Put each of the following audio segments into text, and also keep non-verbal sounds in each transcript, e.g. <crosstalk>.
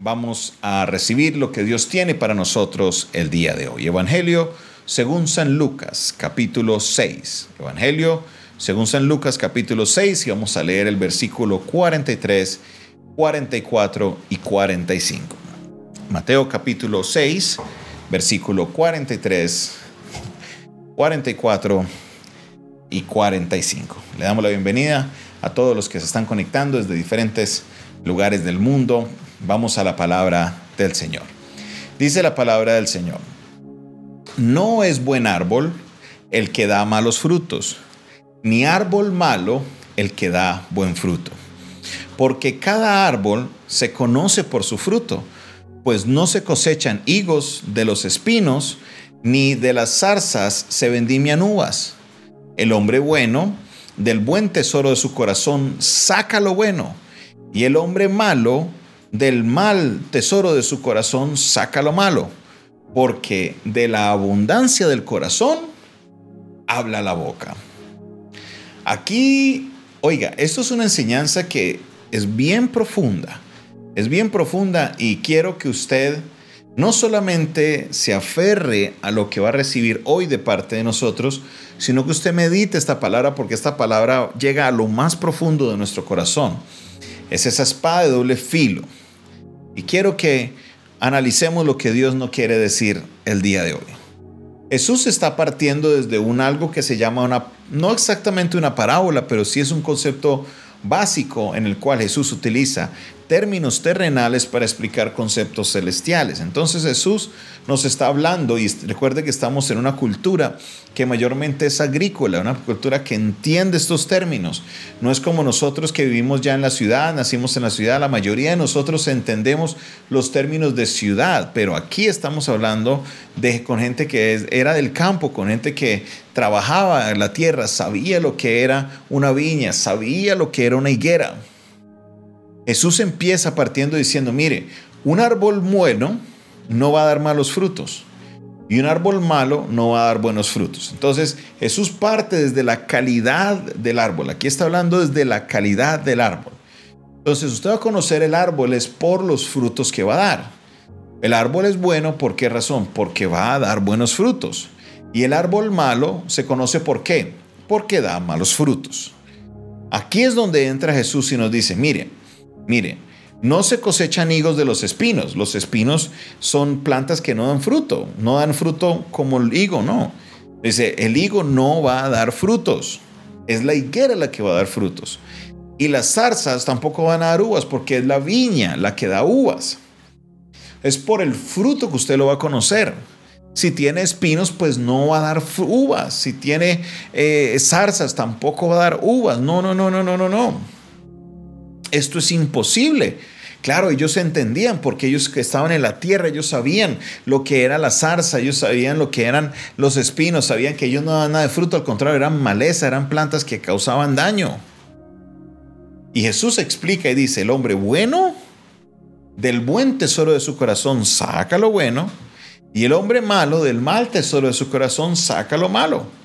vamos a recibir lo que Dios tiene para nosotros el día de hoy. Evangelio según San Lucas, capítulo 6. Evangelio según San Lucas, capítulo 6, y vamos a leer el versículo 43, 44 y 45. Mateo capítulo 6, versículo 43, 44 y 45. Le damos la bienvenida a todos los que se están conectando desde diferentes lugares del mundo. Vamos a la palabra del Señor. Dice la palabra del Señor. No es buen árbol el que da malos frutos, ni árbol malo el que da buen fruto. Porque cada árbol se conoce por su fruto pues no se cosechan higos de los espinos, ni de las zarzas se vendimian uvas. El hombre bueno, del buen tesoro de su corazón, saca lo bueno, y el hombre malo, del mal tesoro de su corazón, saca lo malo, porque de la abundancia del corazón habla la boca. Aquí, oiga, esto es una enseñanza que es bien profunda es bien profunda y quiero que usted no solamente se aferre a lo que va a recibir hoy de parte de nosotros, sino que usted medite esta palabra porque esta palabra llega a lo más profundo de nuestro corazón. Es esa espada de doble filo. Y quiero que analicemos lo que Dios no quiere decir el día de hoy. Jesús está partiendo desde un algo que se llama una, no exactamente una parábola, pero sí es un concepto básico en el cual Jesús utiliza términos terrenales para explicar conceptos celestiales. Entonces Jesús nos está hablando y recuerde que estamos en una cultura que mayormente es agrícola, una cultura que entiende estos términos. No es como nosotros que vivimos ya en la ciudad, nacimos en la ciudad, la mayoría de nosotros entendemos los términos de ciudad, pero aquí estamos hablando de con gente que era del campo, con gente que trabajaba en la tierra, sabía lo que era una viña, sabía lo que era una higuera. Jesús empieza partiendo diciendo, mire, un árbol bueno no va a dar malos frutos y un árbol malo no va a dar buenos frutos. Entonces Jesús parte desde la calidad del árbol. Aquí está hablando desde la calidad del árbol. Entonces usted va a conocer el árbol es por los frutos que va a dar. El árbol es bueno, ¿por qué razón? Porque va a dar buenos frutos. Y el árbol malo se conoce por qué? Porque da malos frutos. Aquí es donde entra Jesús y nos dice, mire, Mire, no se cosechan higos de los espinos. Los espinos son plantas que no dan fruto. No dan fruto como el higo, no. Dice, el higo no va a dar frutos. Es la higuera la que va a dar frutos. Y las zarzas tampoco van a dar uvas porque es la viña la que da uvas. Es por el fruto que usted lo va a conocer. Si tiene espinos, pues no va a dar uvas. Si tiene eh, zarzas, tampoco va a dar uvas. No, no, no, no, no, no, no esto es imposible. Claro, ellos entendían porque ellos que estaban en la tierra, ellos sabían lo que era la zarza, ellos sabían lo que eran los espinos, sabían que ellos no daban nada de fruto, al contrario, eran maleza, eran plantas que causaban daño. Y Jesús explica y dice, el hombre bueno, del buen tesoro de su corazón saca lo bueno, y el hombre malo, del mal tesoro de su corazón saca lo malo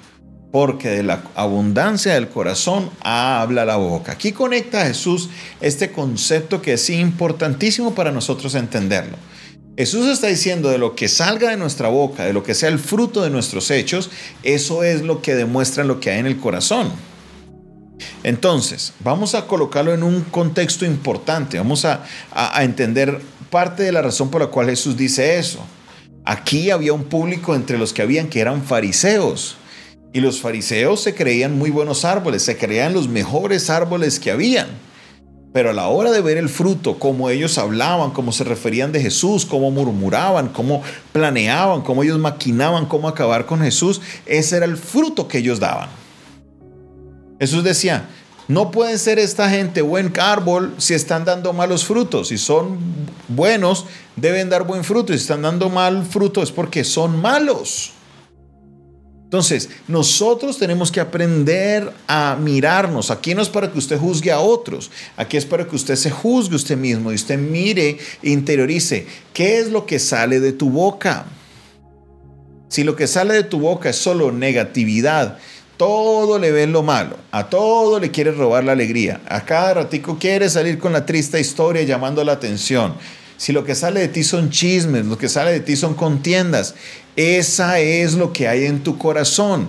porque de la abundancia del corazón habla la boca. Aquí conecta a Jesús este concepto que es importantísimo para nosotros entenderlo. Jesús está diciendo de lo que salga de nuestra boca, de lo que sea el fruto de nuestros hechos, eso es lo que demuestra lo que hay en el corazón. Entonces, vamos a colocarlo en un contexto importante, vamos a, a entender parte de la razón por la cual Jesús dice eso. Aquí había un público entre los que habían que eran fariseos. Y los fariseos se creían muy buenos árboles, se creían los mejores árboles que habían. Pero a la hora de ver el fruto, cómo ellos hablaban, cómo se referían de Jesús, cómo murmuraban, cómo planeaban, cómo ellos maquinaban cómo acabar con Jesús, ese era el fruto que ellos daban. Jesús decía, no pueden ser esta gente buen árbol si están dando malos frutos. Si son buenos, deben dar buen fruto. Si están dando mal fruto es porque son malos. Entonces, nosotros tenemos que aprender a mirarnos. Aquí no es para que usted juzgue a otros, aquí es para que usted se juzgue usted mismo y usted mire e interiorice qué es lo que sale de tu boca. Si lo que sale de tu boca es solo negatividad, todo le ven lo malo, a todo le quiere robar la alegría, a cada ratico quiere salir con la triste historia llamando la atención si lo que sale de ti son chismes, lo que sale de ti son contiendas, esa es lo que hay en tu corazón.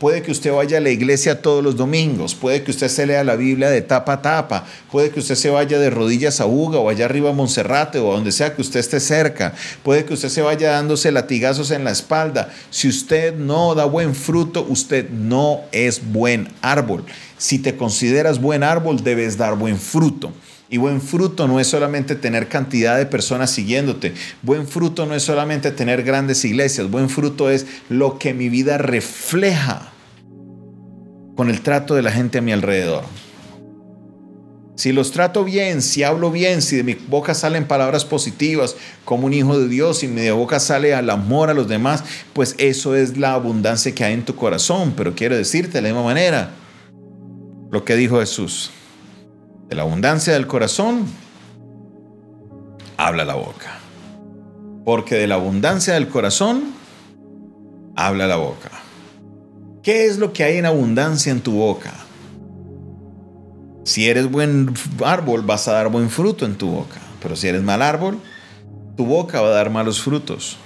Puede que usted vaya a la iglesia todos los domingos, puede que usted se lea la Biblia de tapa a tapa, puede que usted se vaya de rodillas a Uga o allá arriba a Monserrate o a donde sea que usted esté cerca, puede que usted se vaya dándose latigazos en la espalda. Si usted no da buen fruto, usted no es buen árbol. Si te consideras buen árbol, debes dar buen fruto. Y buen fruto no es solamente tener cantidad de personas siguiéndote. Buen fruto no es solamente tener grandes iglesias. Buen fruto es lo que mi vida refleja con el trato de la gente a mi alrededor. Si los trato bien, si hablo bien, si de mi boca salen palabras positivas como un hijo de Dios y de mi boca sale al amor a los demás, pues eso es la abundancia que hay en tu corazón. Pero quiero decirte de la misma manera lo que dijo Jesús. De la abundancia del corazón, habla la boca. Porque de la abundancia del corazón, habla la boca. ¿Qué es lo que hay en abundancia en tu boca? Si eres buen árbol, vas a dar buen fruto en tu boca. Pero si eres mal árbol, tu boca va a dar malos frutos.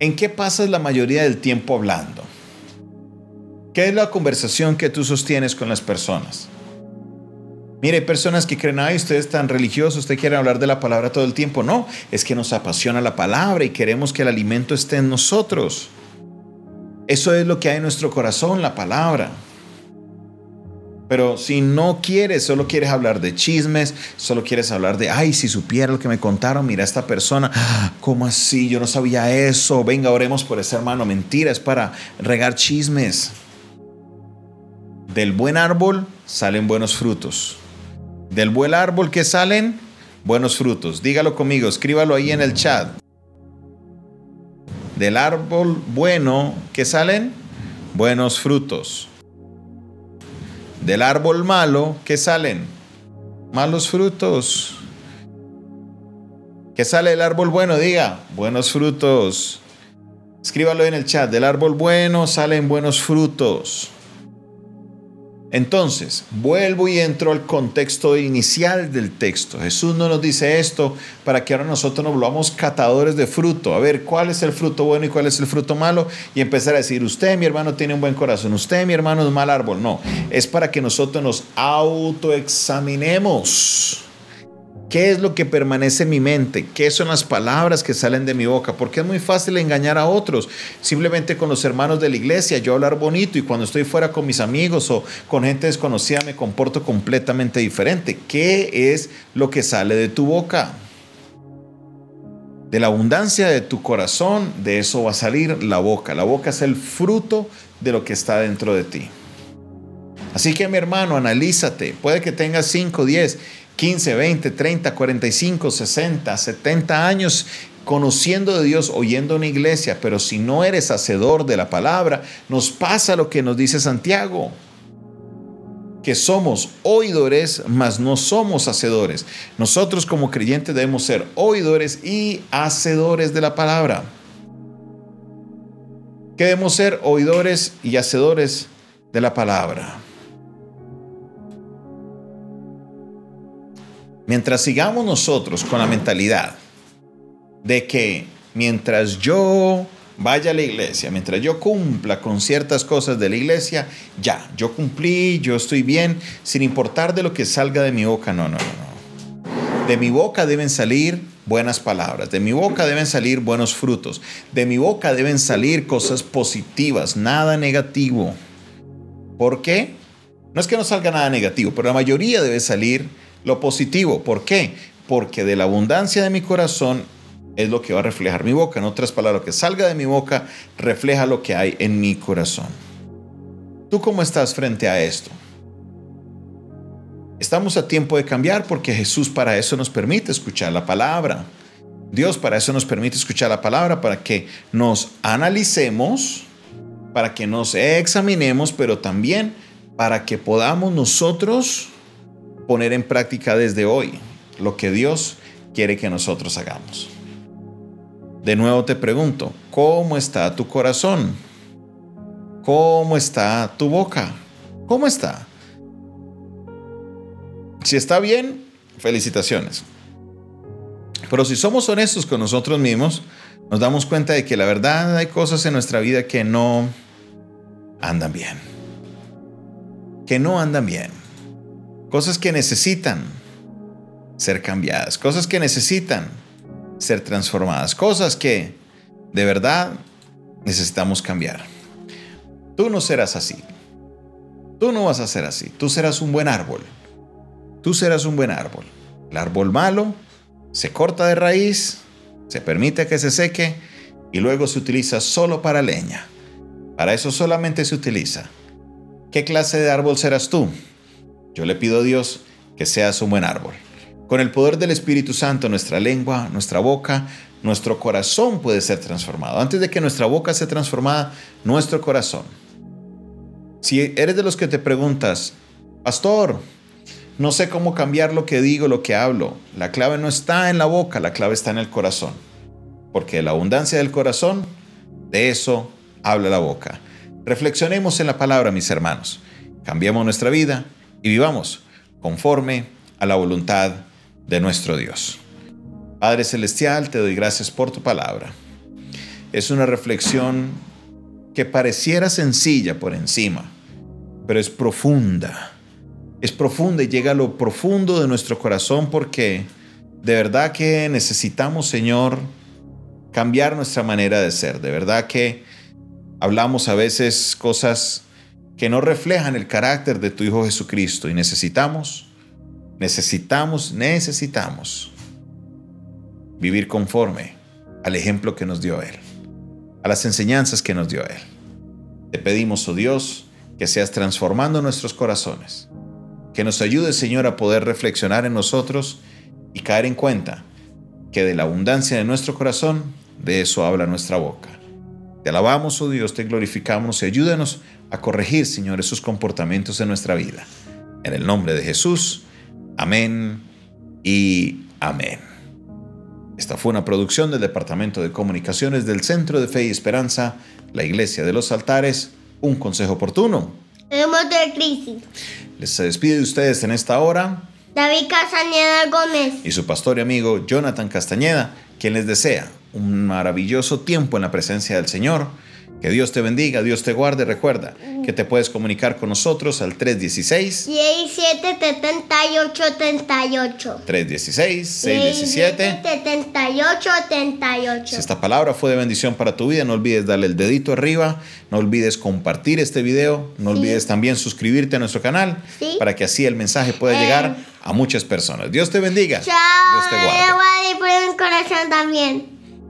¿En qué pasas la mayoría del tiempo hablando? ¿Qué es la conversación que tú sostienes con las personas? Mire, hay personas que creen, ay, usted es tan religioso, usted quiere hablar de la palabra todo el tiempo. No, es que nos apasiona la palabra y queremos que el alimento esté en nosotros. Eso es lo que hay en nuestro corazón, la palabra. Pero si no quieres, solo quieres hablar de chismes, solo quieres hablar de, ay, si supiera lo que me contaron, mira esta persona, <gasps> ¿cómo así? Yo no sabía eso, venga, oremos por ese hermano. Mentira, es para regar chismes. Del buen árbol salen buenos frutos. Del buen árbol que salen buenos frutos. Dígalo conmigo, escríbalo ahí en el chat. Del árbol bueno que salen buenos frutos. Del árbol malo que salen malos frutos. ¿Qué sale del árbol bueno? Diga, buenos frutos. Escríbalo en el chat. Del árbol bueno salen buenos frutos. Entonces, vuelvo y entro al contexto inicial del texto. Jesús no nos dice esto para que ahora nosotros nos volvamos catadores de fruto. A ver, ¿cuál es el fruto bueno y cuál es el fruto malo? Y empezar a decir, usted, mi hermano, tiene un buen corazón, usted, mi hermano, es un mal árbol. No, es para que nosotros nos autoexaminemos. ¿Qué es lo que permanece en mi mente? ¿Qué son las palabras que salen de mi boca? Porque es muy fácil engañar a otros. Simplemente con los hermanos de la iglesia, yo hablar bonito y cuando estoy fuera con mis amigos o con gente desconocida me comporto completamente diferente. ¿Qué es lo que sale de tu boca? De la abundancia de tu corazón, de eso va a salir la boca. La boca es el fruto de lo que está dentro de ti. Así que mi hermano, analízate. Puede que tengas 5, 10 15, 20, 30, 45, 60, 70 años conociendo de Dios, oyendo una iglesia, pero si no eres hacedor de la palabra, nos pasa lo que nos dice Santiago, que somos oidores, mas no somos hacedores. Nosotros como creyentes debemos ser oidores y hacedores de la palabra. Que debemos ser oidores y hacedores de la palabra. Mientras sigamos nosotros con la mentalidad de que mientras yo vaya a la iglesia, mientras yo cumpla con ciertas cosas de la iglesia, ya, yo cumplí, yo estoy bien, sin importar de lo que salga de mi boca, no, no, no. De mi boca deben salir buenas palabras, de mi boca deben salir buenos frutos, de mi boca deben salir cosas positivas, nada negativo. ¿Por qué? No es que no salga nada negativo, pero la mayoría debe salir lo positivo. ¿Por qué? Porque de la abundancia de mi corazón es lo que va a reflejar mi boca. En otras palabras, lo que salga de mi boca refleja lo que hay en mi corazón. ¿Tú cómo estás frente a esto? Estamos a tiempo de cambiar porque Jesús para eso nos permite escuchar la palabra. Dios para eso nos permite escuchar la palabra, para que nos analicemos, para que nos examinemos, pero también para que podamos nosotros poner en práctica desde hoy lo que Dios quiere que nosotros hagamos. De nuevo te pregunto, ¿cómo está tu corazón? ¿Cómo está tu boca? ¿Cómo está? Si está bien, felicitaciones. Pero si somos honestos con nosotros mismos, nos damos cuenta de que la verdad hay cosas en nuestra vida que no andan bien. Que no andan bien. Cosas que necesitan ser cambiadas. Cosas que necesitan ser transformadas. Cosas que de verdad necesitamos cambiar. Tú no serás así. Tú no vas a ser así. Tú serás un buen árbol. Tú serás un buen árbol. El árbol malo se corta de raíz, se permite que se seque y luego se utiliza solo para leña. Para eso solamente se utiliza. ¿Qué clase de árbol serás tú? Yo le pido a Dios que seas un buen árbol. Con el poder del Espíritu Santo, nuestra lengua, nuestra boca, nuestro corazón puede ser transformado. Antes de que nuestra boca sea transformada, nuestro corazón. Si eres de los que te preguntas, pastor, no sé cómo cambiar lo que digo, lo que hablo. La clave no está en la boca, la clave está en el corazón. Porque la abundancia del corazón, de eso habla la boca. Reflexionemos en la palabra, mis hermanos. Cambiemos nuestra vida y vivamos conforme a la voluntad de nuestro Dios. Padre Celestial, te doy gracias por tu palabra. Es una reflexión que pareciera sencilla por encima, pero es profunda. Es profunda y llega a lo profundo de nuestro corazón porque de verdad que necesitamos, Señor, cambiar nuestra manera de ser. De verdad que hablamos a veces cosas que no reflejan el carácter de tu Hijo Jesucristo y necesitamos Necesitamos, necesitamos vivir conforme al ejemplo que nos dio Él, a las enseñanzas que nos dio Él. Te pedimos, oh Dios, que seas transformando nuestros corazones, que nos ayude, Señor, a poder reflexionar en nosotros y caer en cuenta que de la abundancia de nuestro corazón, de eso habla nuestra boca. Te alabamos, oh Dios, te glorificamos y ayúdanos a corregir, Señor, esos comportamientos en nuestra vida. En el nombre de Jesús. Amén y amén. Esta fue una producción del Departamento de Comunicaciones del Centro de Fe y Esperanza, la Iglesia de los Altares, un consejo oportuno. de crisis. Les despide de ustedes en esta hora. David Castañeda Gómez. Y su pastor y amigo Jonathan Castañeda, quien les desea un maravilloso tiempo en la presencia del Señor que Dios te bendiga, Dios te guarde. Recuerda que te puedes comunicar con nosotros al 316 17 78 38. 316 617 78 38. Si esta palabra fue de bendición para tu vida, no olvides darle el dedito arriba, no olvides compartir este video, no olvides también suscribirte a nuestro canal para que así el mensaje pueda llegar eh. a muchas personas. Dios te bendiga. Chao. Dios te guarde. corazón también.